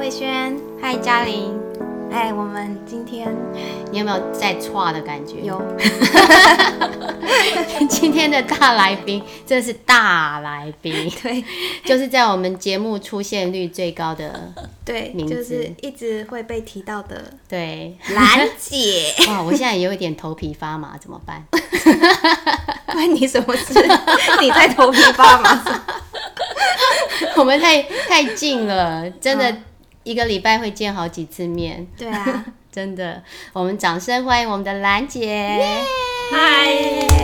慧轩，嗨，嘉玲，哎，我们今天你有没有在歘的感觉？有，今天的大来宾真的是大来宾，对就是在我们节目出现率最高的，对，就是一直会被提到的对。兰姐，哇，我现在有一点头皮发麻，怎么办？关你什么事？你在头皮发麻？我们太太近了，真的一个礼拜会见好几次面，对啊，真的。我们掌声欢迎我们的兰姐。嗨，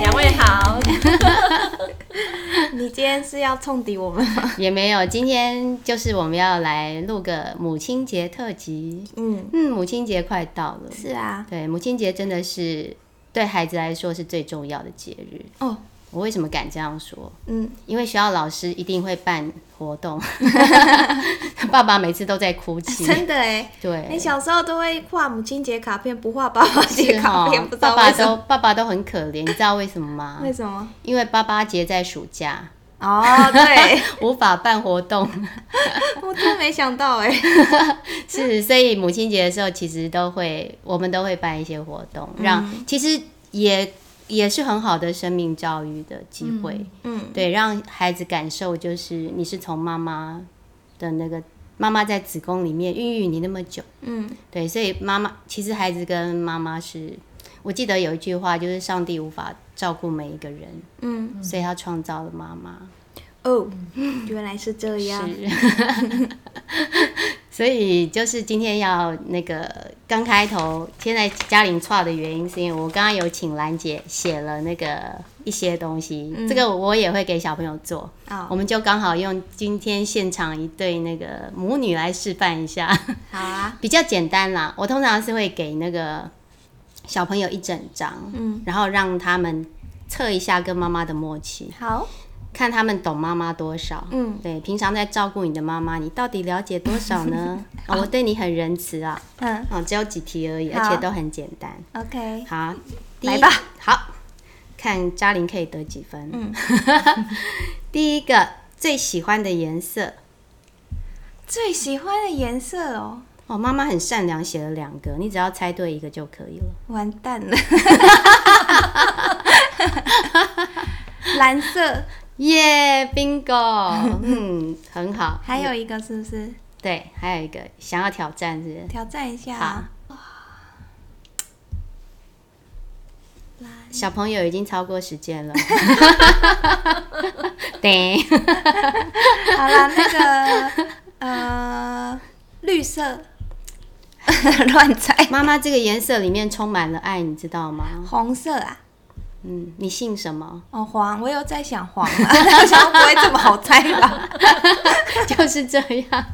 两位好。你今天是要冲抵我们吗？也没有，今天就是我们要来录个母亲节特辑。嗯，嗯，母亲节快到了，是啊，对，母亲节真的是对孩子来说是最重要的节日。哦，我为什么敢这样说？嗯，因为学校老师一定会办活动，爸爸每次都在哭泣。真的哎，你对，小时候都会画母亲节卡片，不画爸爸节卡片，不知爸爸？都爸爸都很可怜，你知道为什么吗？为什么？因为爸爸节在暑假，哦，对，无法办活动，我真没想到哎，是，所以母亲节的时候，其实都会，我们都会办一些活动，让其实也也是很好的生命教育的机会，嗯，对，让孩子感受就是你是从妈妈的那个妈妈在子宫里面孕育你那么久，嗯，对，所以妈妈其实孩子跟妈妈是，我记得有一句话就是上帝无法照顾每一个人，嗯，所以他创造了妈妈。哦，原来是这样，是，所以就是今天要那个刚开头，现在嘉玲错的原因是因为我刚刚有请兰姐写了那个一些东西，这个我也会给小朋友做，哦，我们就刚好用今天现场一对那个母女来示范一下，好啊，比较简单啦。我通常是会给那个小朋友一整张，嗯，然后让他们测一下跟妈妈的默契。好，看他们懂妈妈多少。嗯对，平常在照顾你的妈妈，你到底了解多少呢？啊、我对你很仁慈啊，嗯哦，只有几题而已，而且都很简单。，OK，好，第一来吧。好，看嘉玲可以得几分？嗯，第一个最喜欢的颜色。最喜欢的颜色哦，哦，妈妈很善良，写了两个，你只要猜对一个就可以了。完蛋了，蓝色，耶、b i n g o 嗯，很好。还有一个是不是？对，还有一个想要挑战是不是挑战一下好啊，小朋友已经超过时间了。对，好了，那个呃，绿色，乱猜，妈妈这个颜色里面充满了爱，你知道吗？红色啊，嗯，你姓什么？哦，黄，我有在想黄啊，想不会这么好猜吧？就是这样。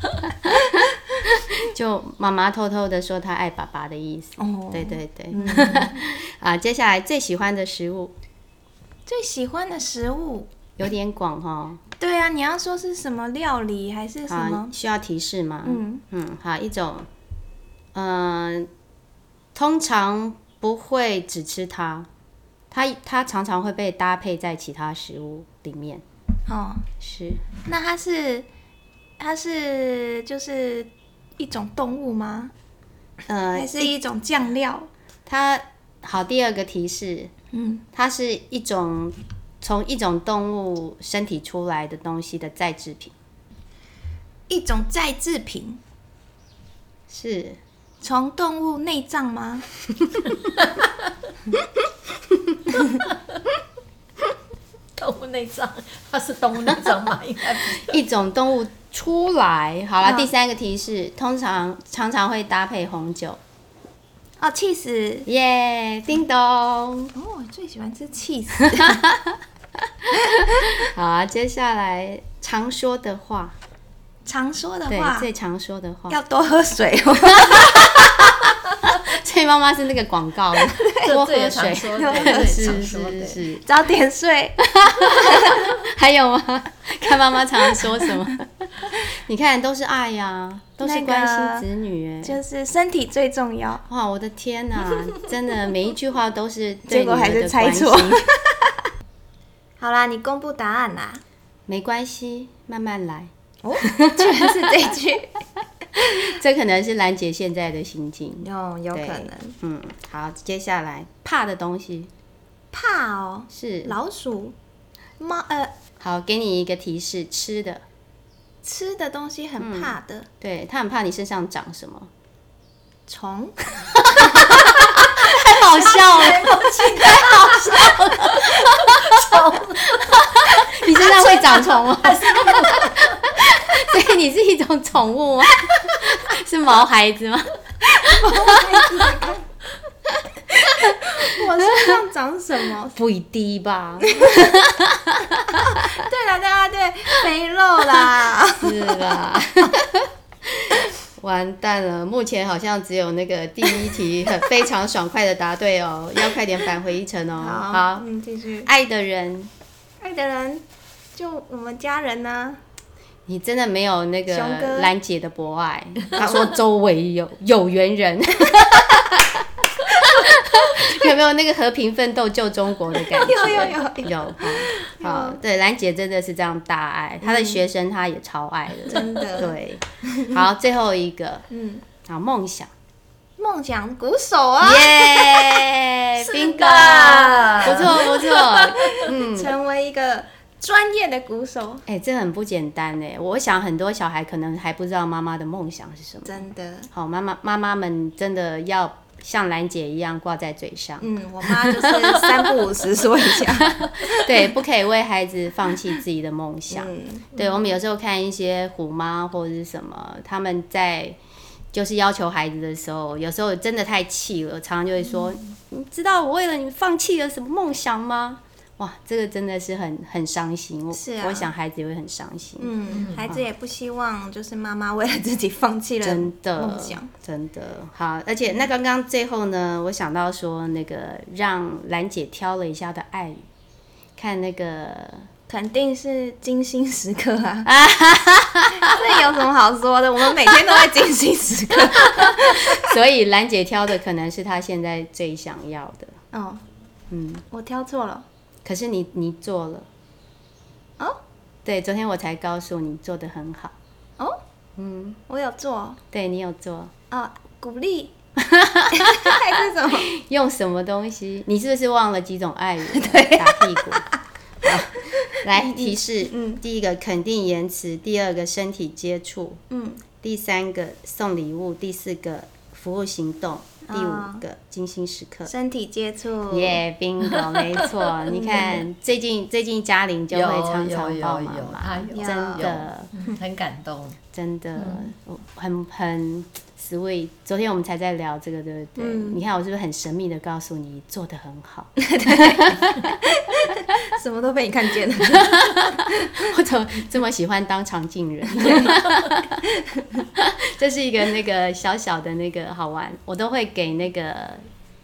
就妈妈偷偷的说她爱爸爸的意思。哦对对对。啊，接下来最喜欢的食物最喜欢的食物，有点广哈。对啊，你要说是什么料理还是什好么，？需要提示吗？嗯嗯，好，一种，嗯、通常不会只吃它，它它常常会被搭配在其他食物里面。哦，是，那它是它是就是一种动物吗？呃还，是一种酱料？它好，第二个提示，嗯，它是一种从一种动物身体出来的东西的再制品，一种再制品，是从动物内脏吗？动物内脏，它是动物内脏吗？应该。一种动物出来。好了，嗯第三个提示，通常常常会搭配红酒。哦，气死！耶、叮咚。哦，我最喜欢吃气死。好啊，接下来常说的话，常说的对，话，最常说的话。要多喝水哦。所以妈妈是那个广告，多喝水。多喝水是。是是，早点睡。还有吗？看妈妈常常说什么？你看，都是爱呀、都是那个关心子女哎。就是身体最重要。哇，我的天哪、真的每一句话都是对结果还女儿的是猜关心错好啦，你公布答案啦。没关系，慢慢来。哦，居然是这句。这可能是兰姐现在的心境。有有可能。嗯，好，接下来怕的东西。怕哦，是。老鼠、猫呃。好，给你一个提示，吃的，吃的东西很怕的。对他很怕你身上长什么，虫，太好笑了，太好笑了，你身上会长虫吗？所以你是一种宠物吗？是毛孩子吗？我身上长什么？不一定吧，对了对了对，肥肉啦。是啦？完蛋了，目前好像只有那个第一题很非常爽快的答对哦，要快点返回一程哦。好，嗯，继续。爱的人，爱的人就我们家人呢、你真的没有那个兰姐的博爱。她说周围有有缘人，有没有那个和平奋斗救中国的感觉？有有有有。好，对，兰姐真的是这样大爱，她的学生她也超爱的，真的。对。好，最后一个，嗯，好，梦想，梦想鼓手啊，耶是，bingo，不错不错，嗯，成为一个专业的鼓手，哎、这很不简单哎，我想很多小孩可能还不知道妈妈的梦想是什么。真的。好，妈妈妈妈们真的要像兰姐一样挂在嘴上，嗯，我妈就是三不五时说一下。对，不可以为孩子放弃自己的梦想。嗯，对，我们有时候看一些虎妈或者是什么，他们在就是要求孩子的时候，有时候真的太气了，常常就会说：“你知道我为了你放弃了什么梦想吗？”哇，这个真的是很很伤心。我是啊我想孩子也会很伤心。嗯，孩子也不希望就是妈妈为了自己放弃了真的真的好，而且那刚刚最后呢，我想到说那个让兰姐挑了一下的爱语，看那个肯定是精心时刻啊！这有什么好说的？我们每天都在精心时刻。所以兰姐挑的可能是她现在最想要的，哦，嗯，我挑错了。可是你你做了，哦？对，昨天我才告诉你做的很好，哦，嗯，我有做。对你有做，啊，鼓励。还是什么？用什么东西？你是不是忘了几种爱语？对？打屁股。好，来提示，嗯。第一个肯定言辞，第二个身体接触，嗯，第三个送礼物，第四个服务行动，第啊五个精心时刻。身体接触。耶、g o 没错。你看，最近最近嘉玲就会常常帮忙有嘛，他有真的嗯很感动。真的，我很很 sweet。昨天我们才在聊这个，对不对？嗯你看我是不是很神秘的告诉你做的很好？什么都被你看见了。我怎么这么喜欢当场镜人？这是一个那个小小的那个好玩，我都会给那个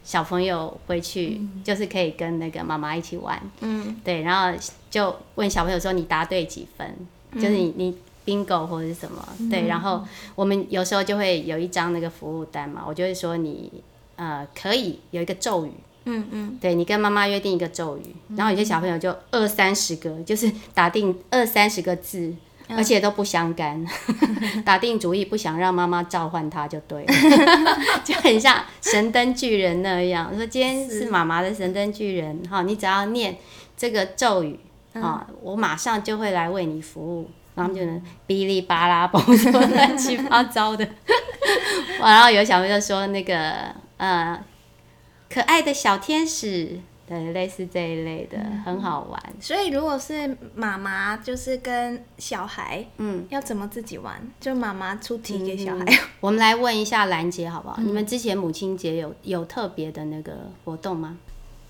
小朋友回去，就是可以跟那个妈妈一起玩。嗯对，然后就问小朋友说你答对几分，就是你你 bingo 或者是什么，对，然后我们有时候就会有一张那个服务单嘛，我就会说你呃可以有一个咒语，嗯嗯，对你跟妈妈约定一个咒语，然后有些小朋友就二三十个，就是打定二三十个字。而且都不相干，打定主意不想让妈妈召唤他就对了，就很像神灯巨人那样。说今天是妈妈的神灯巨人，哈，你只要念这个咒语，啊，我马上就会来为你服务。然后就能哔哩吧啦嘣什么乱七八糟的，然后有小朋友说那个呃可爱的小天使，对，类似这一类的，很好玩。所以如果是妈妈，就是跟小孩，嗯，要怎么自己玩？就妈妈出题给小孩。我们来问一下兰姐好不好？你们之前母亲节有有特别的那个活动吗？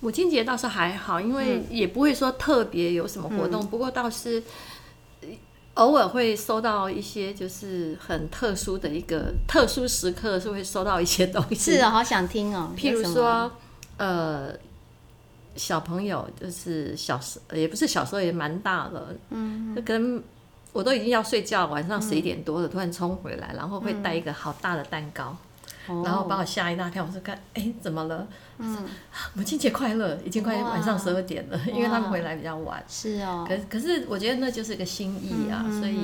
母亲节倒是还好，因为也不会说特别有什么活动，不过倒是呃偶尔会收到一些就是很特殊的一个特殊时刻，是会收到一些东西。是哦，好想听哦。譬如说，呃，小朋友就是小时也不是小时候也蛮大了，嗯，就跟我都已经要睡觉，晚上十一点多了，突然冲回来，然后会带一个好大的蛋糕，然后把我吓一大跳。我说看，哎，怎么了？嗯，母亲节快乐，已经快晚上十二点了，因为他们回来比较晚。是哦。可可是我觉得那就是个心意啊，所以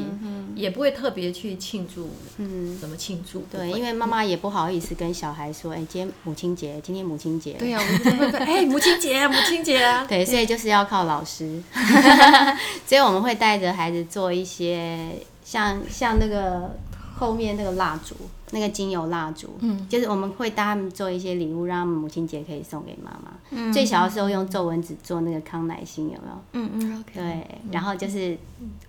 也不会特别去庆祝。嗯。怎么庆祝？对，因为妈妈也不好意思跟小孩说，哎，今天母亲节，今天母亲节。对呀，我们会 哎，母亲节，母亲节。对，所以就是要靠老师。所以我们会带着孩子做一些，像像那个后面那个蜡烛。那个精油蜡烛，嗯，就是我们会带他们做一些礼物，让他们母亲节可以送给妈妈。嗯，最小的时候用皱纹纸做那个康乃馨，有没有？嗯嗯。对，然后就是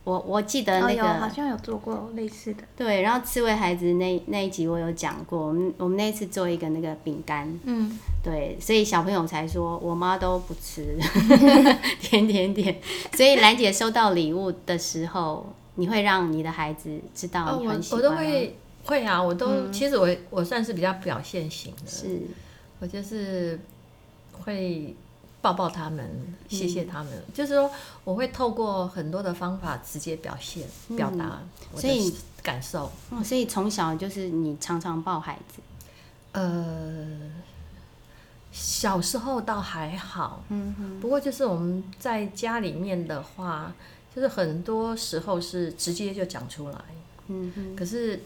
我我记得那个好像有做过类似的。对，然后刺猬孩子那那一集我有讲过，我们我们那次做一个那个饼干，嗯，对，所以小朋友才说我妈都不吃 甜甜点，所以兰姐收到礼物的时候，你会让你的孩子知道你很喜欢。会啊，我都其实我我算是比较表现型的，是，我就是会抱抱他们，谢谢他们，就是说我会透过很多的方法直接表现表达我的感受。所以从小就是你常常抱孩子，呃，小时候倒还好，嗯哼，不过就是我们在家里面的话，就是很多时候是直接就讲出来，嗯哼，可是。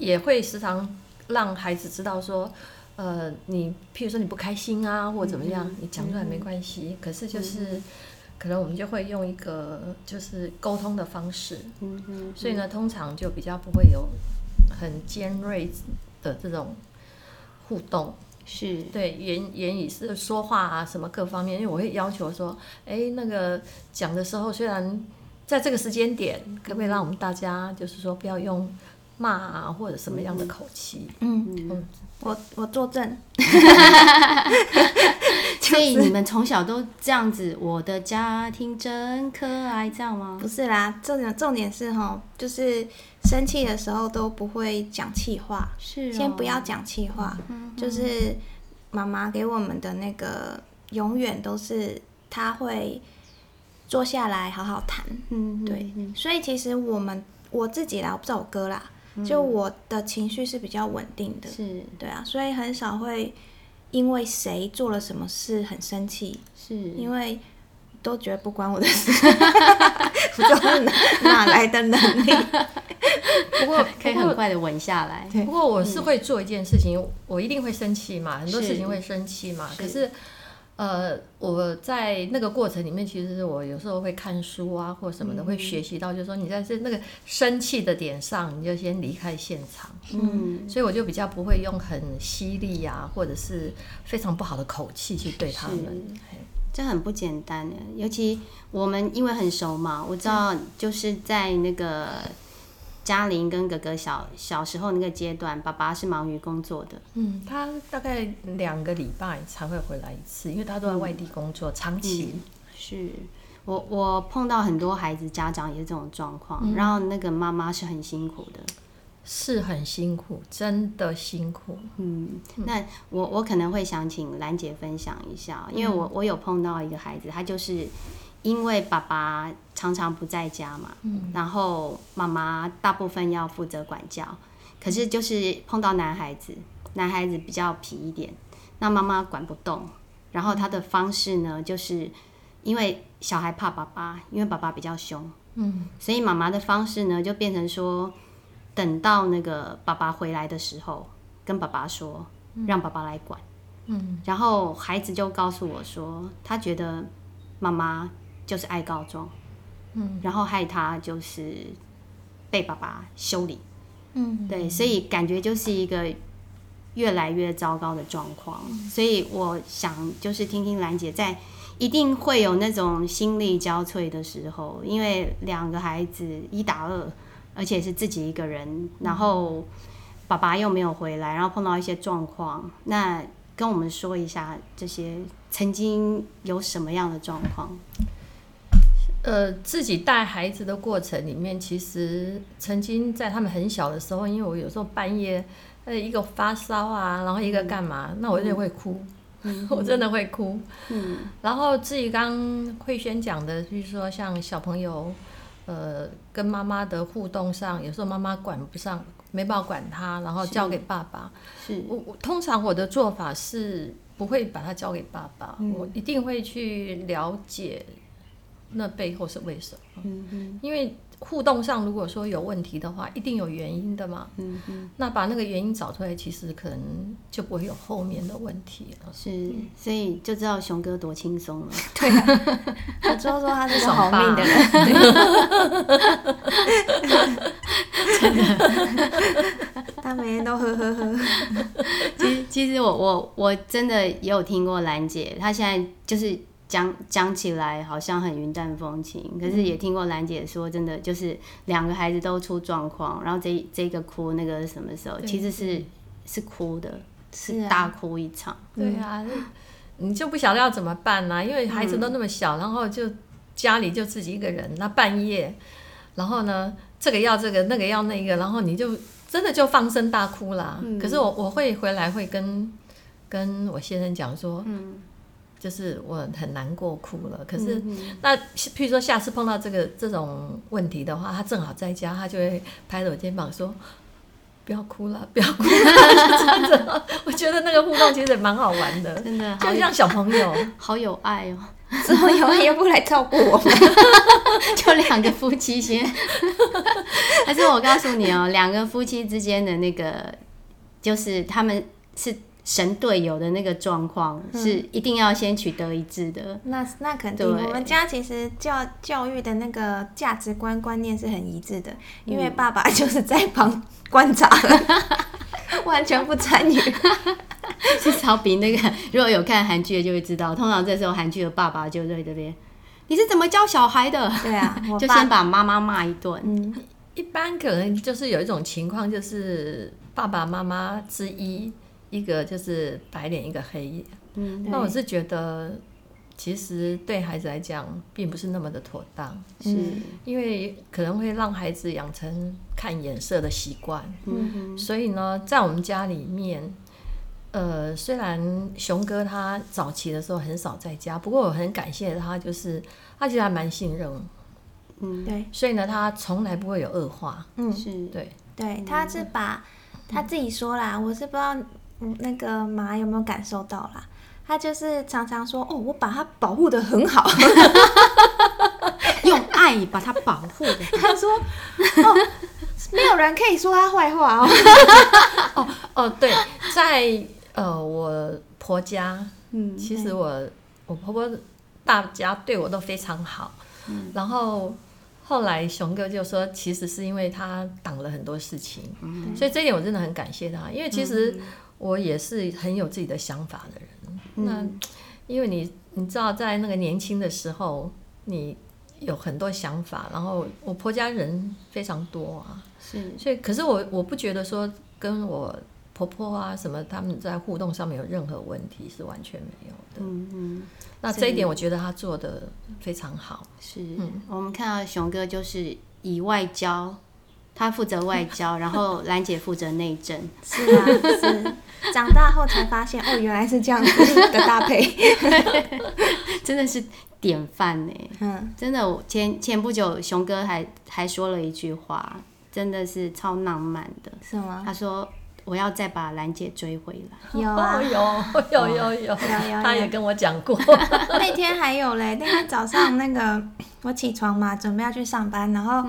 也会时常让孩子知道说，呃，你譬如说你不开心啊，或者怎么样，你讲出来没关系。可是就是，可能我们就会用一个就是沟通的方式，嗯嗯。所以呢，通常就比较不会有很尖锐的这种互动，是对言言语是说话啊什么各方面，因为我会要求说，哎，那个讲的时候虽然在这个时间点，可不可以让我们大家就是说不要用。骂啊，或者什么样的口气？嗯嗯，我我作证。所以你们从小都这样子，我的家庭真可爱，这样吗？不是啦，重点重点是哈，就是生气的时候都不会讲气话，是先不要讲气话，就是妈妈给我们的那个，永远都是他会坐下来好好谈。嗯，对，所以其实我们我自己啦，我不知道我哥啦。就我的情绪是比较稳定的，是。对啊，所以很少会因为谁做了什么事很生气，是。因为都觉得不关我的事，不知道哪来的能力。不过可以很快的稳下来。不过我是会做一件事情，我一定会生气嘛，很多事情会生气嘛，可是。呃，我在那个过程里面，其实我有时候会看书啊，或什么的，会学习到，就是说你在这那个生气的点上，你就先离开现场。嗯，所以我就比较不会用很犀利啊，或者是非常不好的口气去对他们。这很不简单的，尤其我们因为很熟嘛，我知道就是在那个。嘉玲跟哥哥小小时候那个阶段，爸爸是忙于工作的。嗯，他大概两个礼拜才会回来一次，因为他都在外地工作，长期。是我我碰到很多孩子家长也是这种状况，然后那个妈妈是很辛苦的，是很辛苦，真的辛苦。嗯，那我我可能会想请兰姐分享一下，因为我我有碰到一个孩子，他就是。因为爸爸常常不在家嘛，然后妈妈大部分要负责管教，可是就是碰到男孩子，男孩子比较皮一点，那妈妈管不动，然后他的方式呢，就是因为小孩怕爸爸，因为爸爸比较凶，嗯，所以妈妈的方式呢，就变成说，等到那个爸爸回来的时候，跟爸爸说，让爸爸来管，嗯，然后孩子就告诉我说，他觉得妈妈。就是爱告状，嗯，然后害他就是被爸爸修理，嗯，对，所以感觉就是一个越来越糟糕的状况。所以我想就是听听兰姐在一定会有那种心力交瘁的时候，因为两个孩子一打二，而且是自己一个人，然后爸爸又没有回来，然后碰到一些状况，那跟我们说一下这些曾经有什么样的状况。呃，自己带孩子的过程里面，其实曾经在他们很小的时候，因为我有时候半夜，呃，一个发烧啊，然后一个干嘛，那我就会哭，我真的会哭。嗯。然后至于刚慧轩讲的，就是说像小朋友，呃，跟妈妈的互动上，有时候妈妈管不上，没办法管他，然后交给爸爸。是我我通常我的做法是不会把他交给爸爸，我一定会去了解那背后是为什么。嗯嗯因为互动上如果说有问题的话，一定有原因的嘛。嗯嗯，那把那个原因找出来，其实可能就不会有后面的问题了。是，所以就知道熊哥多轻松了。对啊，我就说他是个好命的人，他每天都呵呵呵。其实，其实我我我真的也有听过兰姐，她现在就是讲讲起来好像很云淡风轻，可是也听过兰姐说，真的就是两个孩子都出状况，然后这这个哭那个什么时候，其实是是哭的，是大哭一场。对啊，你就不晓得要怎么办呢、因为孩子都那么小，然后就家里就自己一个人，那半夜，然后呢，这个要这个，那个要那个，然后你就真的就放声大哭啦。可是我我会回来会跟跟我先生讲说，嗯就是我很难过哭了。可是、嗯那譬如说下次碰到这个这种问题的话，他正好在家，他就会拍着我肩膀说。不要哭了，不要哭了，真的。我觉得那个互动其实也蛮好玩的，真的就像小朋友。好有爱哦，之后有人也不来照顾我们，就两个夫妻先。但是我告诉你哦，两个夫妻之间的那个，就是他们是神队友的那个状况，是一定要先取得一致的。那那肯定。我们家其实教教育的那个价值观观念是很一致的，因为爸爸就是在旁观察了，完全不参与。至少比那个如果有看韩剧的就会知道，通常这时候韩剧的爸爸就在这边，你是怎么教小孩的？对啊，就先把妈妈骂一顿。嗯，一般可能就是有一种情况，就是爸爸妈妈之一，一个就是白脸，一个黑脸。嗯，那我是觉得，其实对孩子来讲，并不是那么的妥当，是，因为可能会让孩子养成看眼色的习惯。嗯所以呢，在我们家里面，呃，虽然熊哥他早期的时候很少在家，不过我很感谢他，就是他其实还蛮信任我，嗯，对，所以呢，他从来不会有恶化。嗯，是，对，对，他是把他自己说啦，我是不知道嗯那个马有没有感受到啦。他就是常常说哦，我把他保护的很好。用爱把它保护的。他说哦，没有人可以说他坏话哦。哦，对，在呃我婆家，嗯其实我我婆婆大家对我都非常好，嗯然后后来熊哥就说，其实是因为他挡了很多事情，嗯所以这一点我真的很感谢他，因为其实我也是很有自己的想法的人。嗯那因为你你知道，在那个年轻的时候，你有很多想法，然后我婆家人非常多啊，是，所以可是我我不觉得说跟我婆婆啊什么他们在互动上面有任何问题，是完全没有的。嗯嗯。那这一点我觉得他做的非常好。是，我们看到熊哥就是以外交，他负责外交，然后兰姐负责内政。是啊，是。长大后才发现，哦，原来是这样子的搭配。真的是典范呢。嗯，真的，我前前不久熊哥还还说了一句话，真的是超浪漫的。是吗？他说：“我要再把兰姐追回来。有 有有有 有，有有他也跟我讲过。那天还有嘞，那天早上那个我起床嘛，准备要去上班，然后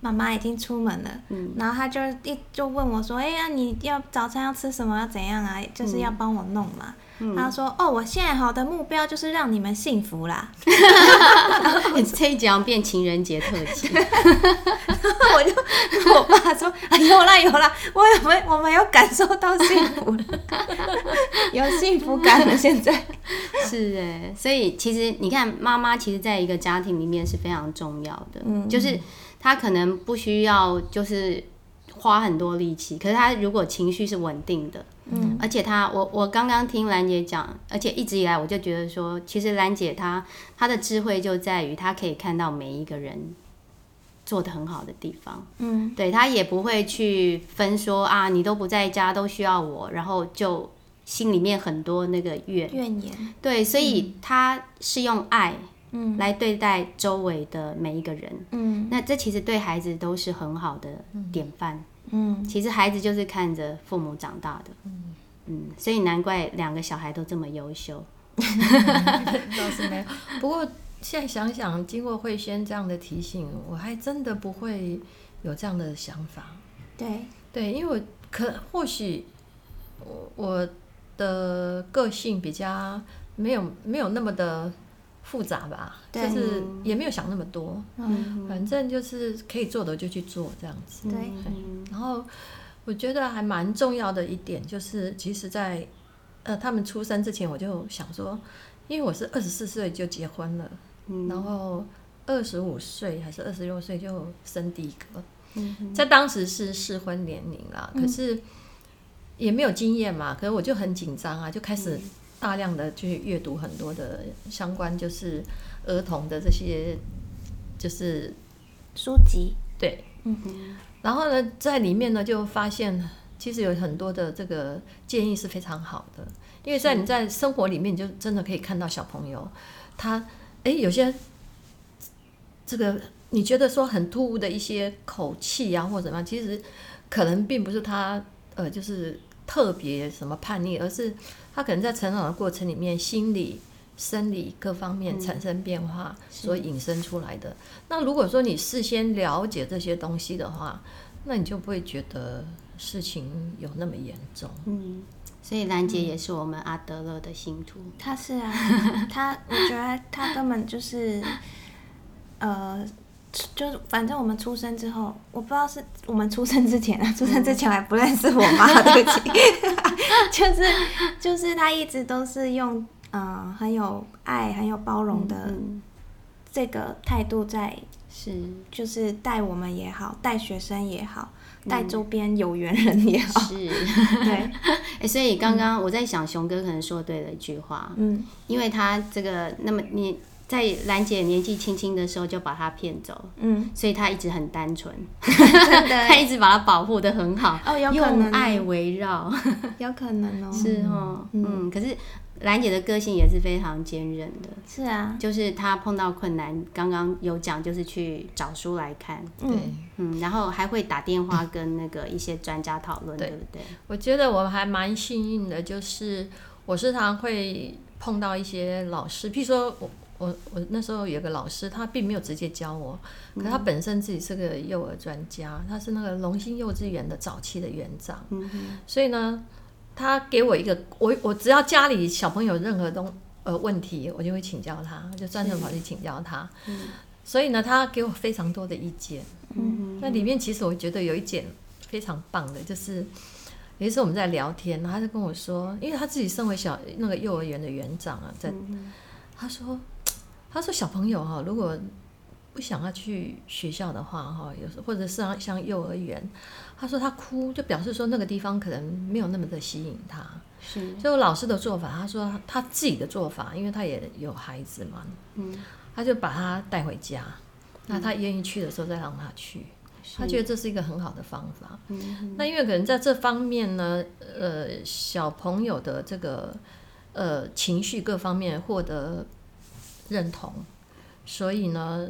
妈妈已经出门了，然后她就一就问我说：“哎呀，你要早餐要吃什么？要怎样啊？就是要帮我弄嘛。他说：“哦，我现在好的目标就是让你们幸福啦。这一讲变情人节特辑，我就跟我爸说：“啊，有啦有啦，我有没我没有感受到幸福了，有幸福感了。现在。是哎，所以其实你看，妈妈其实在一个家庭里面是非常重要的，嗯。就是她可能不需要就是花很多力气，可是她如果情绪是稳定的，嗯，而且她我我刚刚听兰姐讲，而且一直以来我就觉得说，其实兰姐她她的智慧就在于她可以看到每一个人做的很好的地方，嗯，对她也不会去分说啊，你都不在家都需要我，然后就心里面很多那个怨。怨言，对，所以她是用爱嗯。来对待周围的每一个人。嗯。那这其实对孩子都是很好的典范。嗯，其实孩子就是看着父母长大的。嗯嗯，所以难怪两个小孩都这么优秀。倒是没有，不过现在想想，经过慧轩这样的提醒，我还真的不会有这样的想法。对对，因为我可或许我我的个性比较没有没有那么的复杂吧，就是也没有想那么多。嗯，反正就是可以做的就去做这样子。对，然后我觉得还蛮重要的一点就是，其实，在呃，他们出生之前，我就想说，因为我是二十四岁就结婚了，然后二十五岁还是二十六岁就生第一个，在当时是适婚年龄啦，可是也没有经验嘛，可是我就很紧张啊，就开始大量的去阅读很多的相关就是儿童的这些就是书籍，对，嗯然后呢，在里面呢就发现。其实有很多的这个建议是非常好的，因为在你在生活里面，你就真的可以看到小朋友，他哎有些这个你觉得说很突兀的一些口气啊或者怎么样，其实可能并不是他呃就是特别什么叛逆，而是他可能在成长的过程里面，心理、生理各方面产生变化所引申出来的。那如果说你事先了解这些东西的话，那你就不会觉得。事情有那么严重？嗯，所以兰姐也是我们阿德勒的信徒。他是啊，他我觉得他根本就是，呃，就是反正我们出生之后，我不知道是我们出生之前啊，出生之前还不认识我妈，对不起，就是就是他一直都是用嗯很有爱、很有包容的这个态度在，是就是带我们也好，带学生也好。带周边有缘人也好，是，对，哎，所以刚刚我在想，熊哥可能说对了一句话，嗯，因为他这个那么你在兰姐年纪轻轻的时候就把他骗走，嗯，所以她一直很单纯，她一直把他保护的很好，哦，有可能爱围绕，有可能哦，是哦，嗯，可是。兰姐的个性也是非常坚韧的，是啊，就是她碰到困难，刚刚有讲，就是去找书来看，对，嗯，然后还会打电话跟那个一些专家讨论，对不对？我觉得我还蛮幸运的，就是我时常会碰到一些老师，譬如说我我我那时候有个老师，他并没有直接教我，可他本身自己是个幼儿专家，他是那个龙兴幼稚园的早期的园长，嗯所以呢。他给我一个，我我只要家里小朋友任何东呃问题，我就会请教他，就专程跑去请教他。嗯，所以呢，他给我非常多的意见。嗯那里面其实我觉得有一点非常棒的，就是有一次我们在聊天，他就跟我说，因为他自己身为小那个幼儿园的园长啊，在他说他说小朋友哈，如果不想要去学校的话哈，有时或者是像像幼儿园。他说他哭就表示说那个地方可能没有那么的吸引他，是。就老师的做法，他说他自己的做法，因为他也有孩子嘛，嗯，他就把他带回家，那他愿意去的时候再让他去，他觉得这是一个很好的方法。嗯，那因为可能在这方面呢，呃，小朋友的这个呃情绪各方面获得认同，所以呢，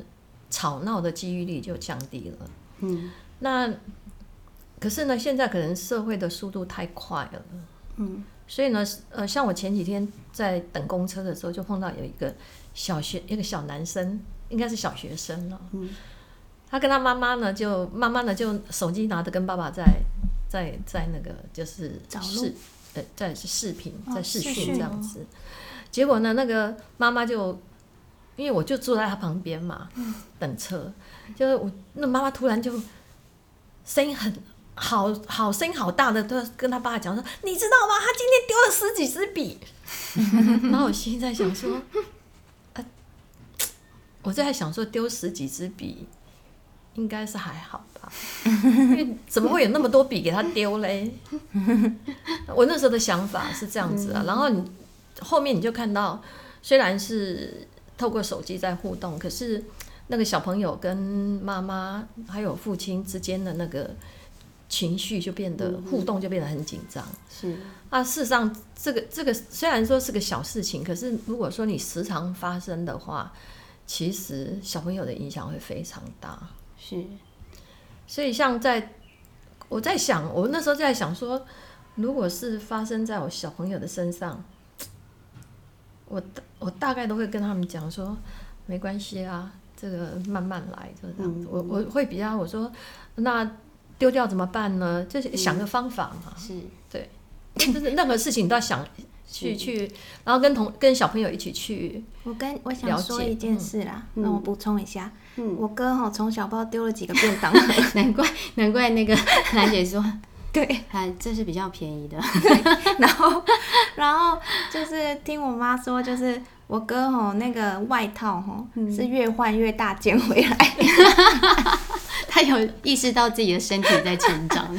吵闹的几率就降低了。嗯，那。可是呢，现在可能社会的速度太快了，嗯，所以呢，呃，像我前几天在等公车的时候，就碰到有一个小学一个小男生，应该是小学生了，嗯，他跟他妈妈呢，就妈妈呢就手机拿着跟爸爸在在在那个就是视，呃，在视频在视讯。这样子，结果呢，那个妈妈就因为我就坐在他旁边嘛，等车，就是我那妈妈突然就声音很。好好声音好大的，都跟他爸讲说：“你知道吗？他今天丢了十几支笔。”然后我心在想说：“啊，我在想说丢十几支笔应该是还好吧？因为怎么会有那么多笔给他丢嘞？”我那时候的想法是这样子啊。然后你后面你就看到，虽然是透过手机在互动，可是那个小朋友跟妈妈还有父亲之间的那个。情绪就变得互动就变得很紧张，是啊。事实上，这个这个虽然说是个小事情，可是如果说你时常发生的话，其实小朋友的影响会非常大。是，所以像在我在想，我那时候在想说，如果是发生在我小朋友的身上，我我大概都会跟他们讲说，没关系啊，这个慢慢来，就这样子。我我会比较我说，那丢掉怎么办呢？就是想个方法嘛。是，对，就是任何事情都要想去去，然后跟同跟小朋友一起去。我跟我想说一件事啦，让我补充一下。嗯，我哥哈从小不知道丢了几个便当，难怪难怪那个 兰姐说，对，还 这是比较便宜的。然后然后就是听我妈说，就是我哥吼那个外套哈是越换越大件回来，他有意识到自己的身体在成长。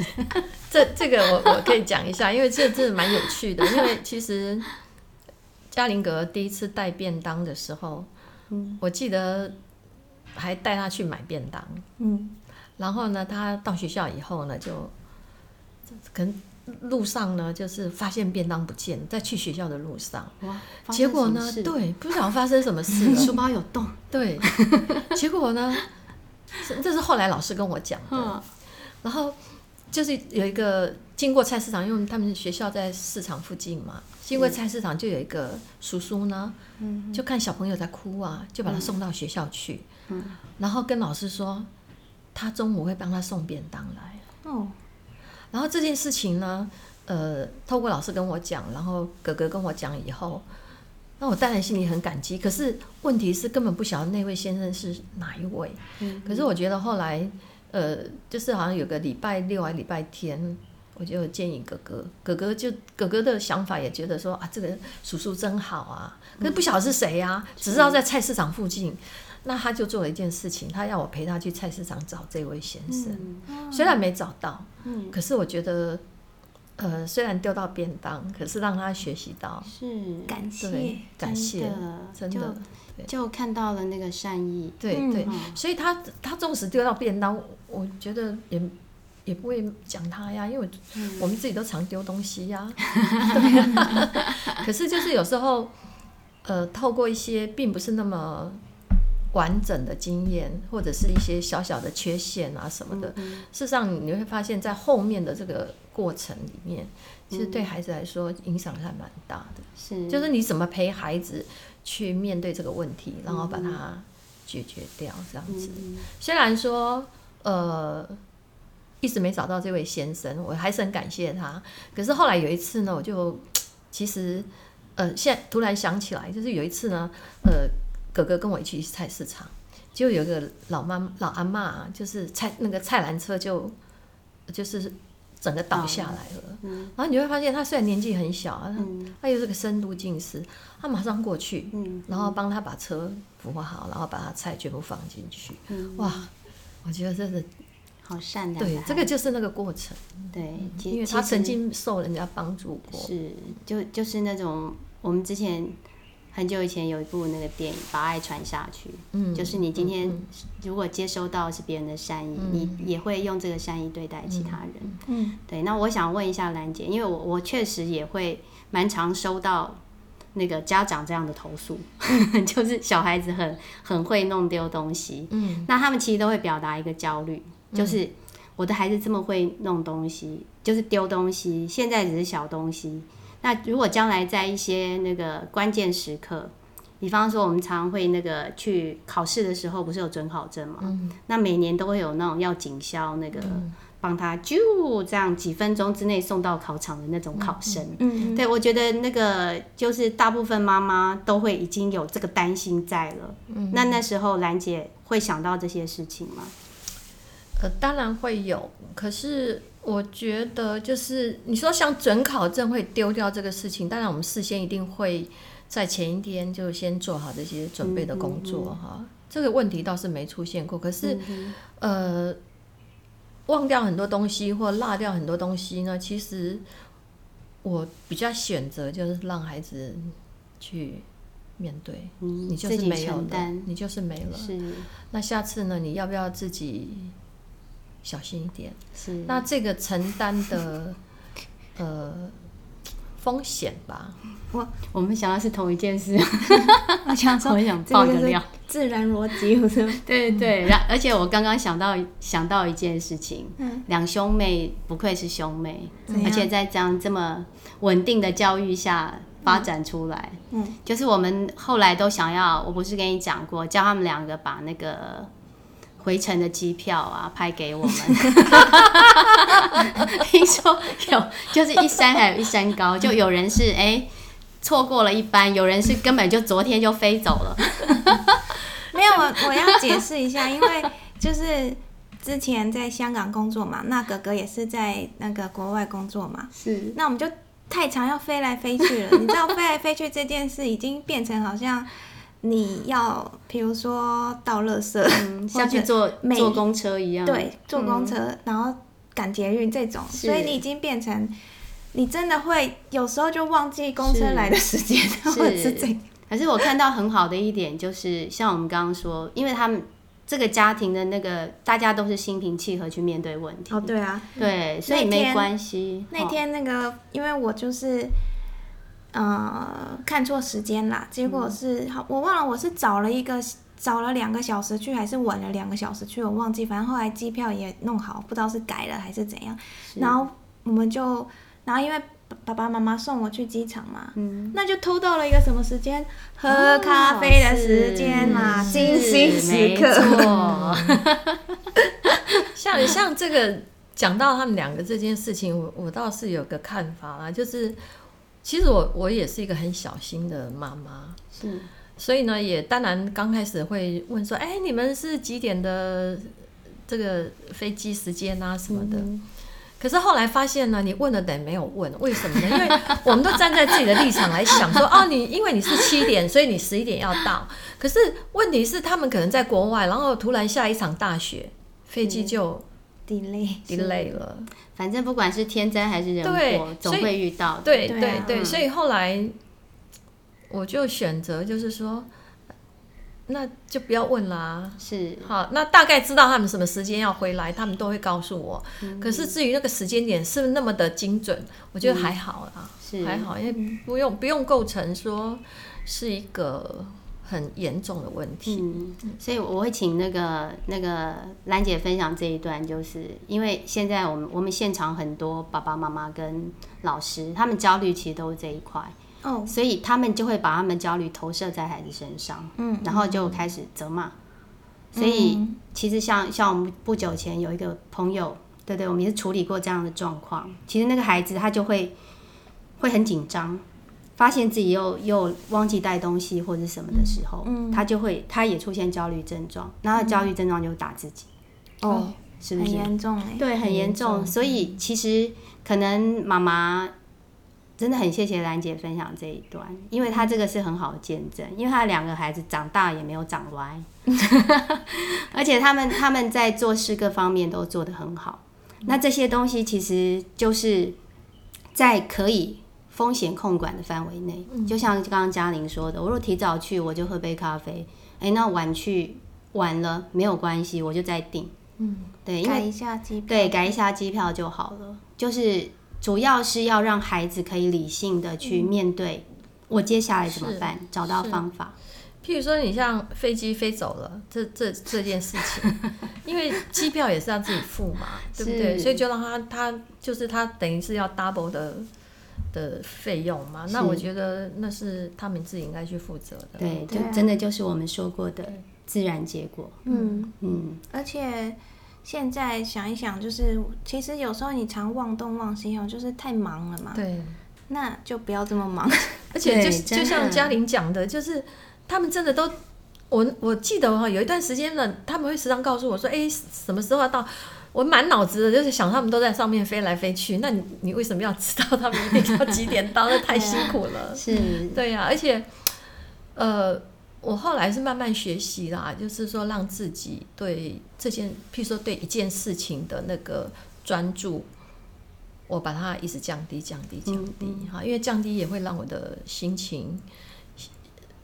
这这个我我可以讲一下，因为这真的蛮有趣的。因为其实嘉玲格第一次带便当的时候，嗯，我记得。还带他去买便当，嗯，然后呢，他到学校以后呢，就可能路上呢，就是发现便当不见，在去学校的路上，哇，结果呢，对，不知道发生什么事，书包有洞，对，结果呢，这是后来老师跟我讲的，然后就是有一个经过菜市场，因为他们学校在市场附近嘛。经过菜市场，就有一个叔叔呢，就看小朋友在哭啊，就把他送到学校去，然后跟老师说，他中午会帮他送便当来。哦，然后这件事情呢，呃，透过老师跟我讲，然后哥哥跟我讲以后，那我当然心里很感激。可是问题是根本不晓得那位先生是哪一位。嗯，可是我觉得后来，呃，就是好像有个礼拜六还礼拜天。我就建议哥哥，哥哥就哥哥的想法也觉得说啊，这个叔叔真好啊，可是不晓得是谁呀，只知道在菜市场附近。那他就做了一件事情，他要我陪他去菜市场找这位先生。虽然没找到，嗯，可是我觉得，呃，虽然丢到便当，可是让他学习到是感谢，感谢，真的就看到了那个善意。对对，所以他他纵使丢到便当，我觉得也。也不会讲他呀，因为我们自己都常丢东西呀。可是就是有时候，呃，透过一些并不是那么完整的经验，或者是一些小小的缺陷啊什么的，事实上你会发现在后面的这个过程里面，其实对孩子来说影响还蛮大的。是，就是你怎么陪孩子去面对这个问题，然后把它解决掉，这样子。虽然说，呃。一直没找到这位先生，我还是很感谢他。可是后来有一次呢，我就其实呃，现在突然想起来，就是有一次呢，呃，哥哥跟我一起去菜市场，就有一个老妈老阿妈，就是菜那个菜篮车就就是整个倒下来了。然后你会发现，他虽然年纪很小，他他又是个深度近视，他马上过去，然后帮他把车扶好，然后把他菜全部放进去。哇，我觉得真的。好善良，对，这个就是那个过程。对，因为他曾经受人家帮助过。是，就就是那种我们之前很久以前有一部那个电影《把爱传下去》，嗯，就是你今天如果接收到是别人的善意，你也会用这个善意对待其他人。嗯，对。那我想问一下兰姐，因为我我确实也会蛮常收到那个家长这样的投诉，就是小孩子很很会弄丢东西。嗯，那他们其实都会表达一个焦虑。就是我的孩子这么会弄东西，就是丢东西，现在只是小东西。那如果将来在一些那个关键时刻，比方说我们常会那个去考试的时候，不是有准考证吗？那每年都会有那种要警消那个帮他就这样几分钟之内送到考场的那种考生。嗯，对我觉得那个就是大部分妈妈都会已经有这个担心在了。嗯，那那时候兰姐会想到这些事情吗？呃，当然会有，可是我觉得就是你说像准考证会丢掉这个事情，当然我们事先一定会在前一天就先做好这些准备的工作哈。这个问题倒是没出现过，可是呃，忘掉很多东西或落掉很多东西呢，其实我比较选择就是让孩子去面对，你就是没有了，你就是没了。是，那下次呢，你要不要自己？小心一点。是。那这个承担的，呃，风险吧。我我们想的是同一件事，我想说，我想爆个料，自然逻辑，我说？对 对，然而且我刚刚想到想到一件事情，两兄妹不愧是兄妹，而且在这样这么稳定的教育下发展出来，嗯，就是我们后来都想要，我不是跟你讲过，叫他们两个把那个回程的机票啊拍给我们，听说有，就是一山还有一山高，就有人是哎。错过了一班，有人是根本就昨天就飞走了。没有，我我要解释一下，因为就是之前在香港工作嘛，那哥哥也是在那个国外工作嘛，是。那我们就太常要飞来飞去了，你知道飞来飞去这件事已经变成好像你要，比如说倒垃圾，像去坐坐公车一样，对，坐公车，然后赶捷运这种，所以你已经变成。你真的会有时候就忘记公车来的时间，或者是这。可是我看到很好的一点就是，像我们刚刚说，因为他们这个家庭的那个大家都是心平气和去面对问题。哦，对啊，对，所以没关系。那天那个，因为我就是呃看错时间啦，结果是好我忘了我是找了一个找了两个小时去，还是晚了两个小时去，我忘记。反正后来机票也弄好，不知道是改了还是怎样。然后我们就。然后因为爸爸妈妈送我去机场嘛，嗯，那就偷到了一个什么时间？喝咖啡的时间嘛，精心时刻。像像这个讲到他们两个这件事情，我我倒是有个看法啦，就是其实我我也是一个很小心的妈妈，是，所以呢，也当然刚开始会问说，哎，你们是几点的这个飞机时间啊什么的。可是后来发现呢，你问了等于没有问，为什么呢？因为我们都站在自己的立场来想，说 哦，你因为你是七点，所以你十一点要到。可是问题是，他们可能在国外，然后突然下一场大雪，飞机就 delay delay 了。反正不管是天灾还是人祸，总会遇到。对对对，所以后来我就选择就是说。那就不要问啦，是好，那大概知道他们什么时间要回来，他们都会告诉我。可是至于那个时间点是不是那么的精准，我觉得还好啦，还好，因为不用不用构成说是一个很严重的问题。所以我会请那个那个兰姐分享这一段，就是因为现在我们我们现场很多爸爸妈妈跟老师，他们焦虑其实都是这一块。哦，所以他们就会把他们焦虑投射在孩子身上，嗯，然后就开始责骂。所以其实像像我们不久前有一个朋友，对对，我们也是处理过这样的状况。其实那个孩子他就会会很紧张，发现自己又又忘记带东西或者什么的时候，嗯，他就会他也出现焦虑症状，然后焦虑症状就打自己。哦，是不是很严重？对，很严重。所以其实可能妈妈。真的很谢谢兰姐分享这一段，因为她这个是很好的见证，因为她两个孩子长大也没有长歪，而且他们他们在做事各方面都做得很好。那这些东西其实就是在可以风险控管的范围内，就像刚刚嘉玲说的，我若提早去，我就喝杯咖啡，哎，那晚去晚了没有关系，我就再订，嗯，对，改一下机票，对，改一下机票就好了，就是。主要是要让孩子可以理性的去面对，我接下来怎么办？找到方法。譬如说，你像飞机飞走了，这这这件事情，因为机票也是要自己付嘛，对不对？所以就让他他就是他等于是要 double 的的费用嘛。那我觉得那是他们自己应该去负责的。对，就真的就是我们说过的自然结果。嗯嗯，而且。现在想一想，就是其实有时候你常忘东忘西哦，就是太忙了嘛。对，那就不要这么忙。而且就就像嘉玲讲的，就是他们真的都，我我记得哈，有一段时间了，他们会时常告诉我说：“哎，什么时候要到？”我满脑子的就是想他们都在上面飞来飞去，那你你为什么要知道他们一定要几点到？那太辛苦了。是，对呀，而且，呃。我后来是慢慢学习啦，就是说让自己对这件，譬如说对一件事情的那个专注，我把它一直降低、降低、降低，哈，因为降低也会让我的心情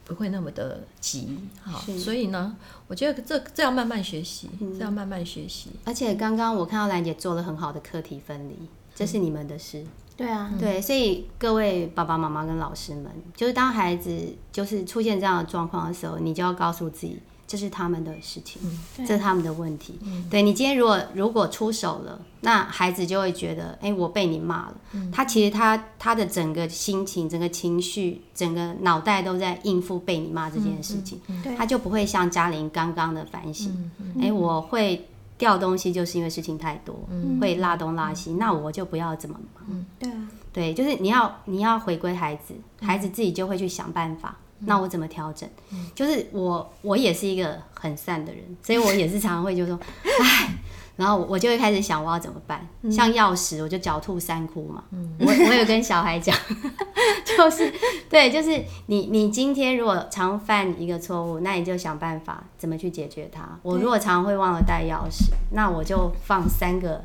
不会那么的急，哈，所以呢，我觉得这这要慢慢学习，这要慢慢学习。而且刚刚我看到兰姐做了很好的课题分离，这是你们的事，对啊，对，所以各位爸爸妈妈跟老师们，就是当孩子就是出现这样的状况的时候，你就要告诉自己，这是他们的事情，这是他们的问题。对你今天如果如果出手了，那孩子就会觉得，哎，我被你骂了。他其实他他的整个心情、整个情绪、整个脑袋都在应付被你骂这件事情，他就不会像嘉玲刚刚的反省，哎，我会。掉东西就是因为事情太多，会拉东拉西，那我就不要这么忙。对啊，对，就是你要你要回归孩子，孩子自己就会去想办法。那我怎么调整？就是我我也是一个很善的人，所以我也是常常会就说，唉。然后我就会开始想我要怎么办，像钥匙我就狡兔三窟嘛。我我有跟小孩讲，就是对，就是你你今天如果常犯一个错误，那你就想办法怎么去解决它。我如果常会忘了带钥匙，那我就放三个。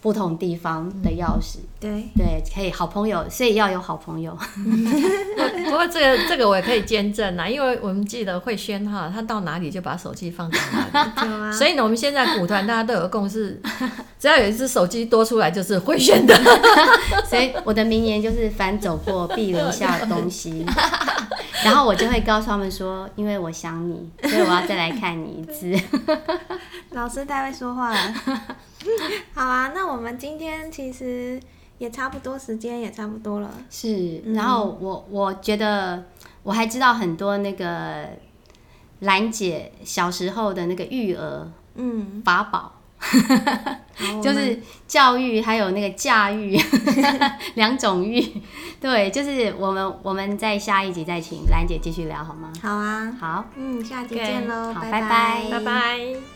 不同地方的钥匙，对对，可以好朋友，所以要有好朋友。不过这个这个我也可以见证啦，因为我们记得慧轩哈，他到哪里就把手机放在哪里，所以呢，我们现在股团大家都有个共识，只要有一只手机多出来就是慧轩的。所以我的名言就是凡走过必留下东西，然后我就会告诉他们说，因为我想你，所以我要再来看你一次。老师太会说话了。好啊，那我们今天其实也差不多，时间也差不多了。是，然后我我觉得我还知道很多那个兰姐小时候的那个育儿嗯法宝，就是教育还有那个驾驭 两种育。对，就是我们我们在下一集再请兰姐继续聊好吗？好啊，好，嗯，下集见喽，拜拜，拜拜。